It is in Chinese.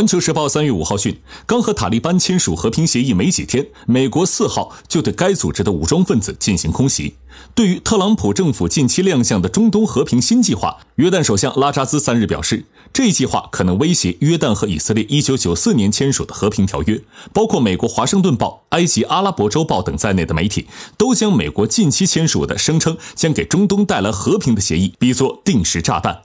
环球时报三月五号讯，刚和塔利班签署和平协议没几天，美国四号就对该组织的武装分子进行空袭。对于特朗普政府近期亮相的中东和平新计划，约旦首相拉扎兹三日表示，这一计划可能威胁约旦和以色列一九九四年签署的和平条约。包括美国《华盛顿报》、埃及《阿拉伯周报》等在内的媒体，都将美国近期签署的声称将给中东带来和平的协议比作定时炸弹。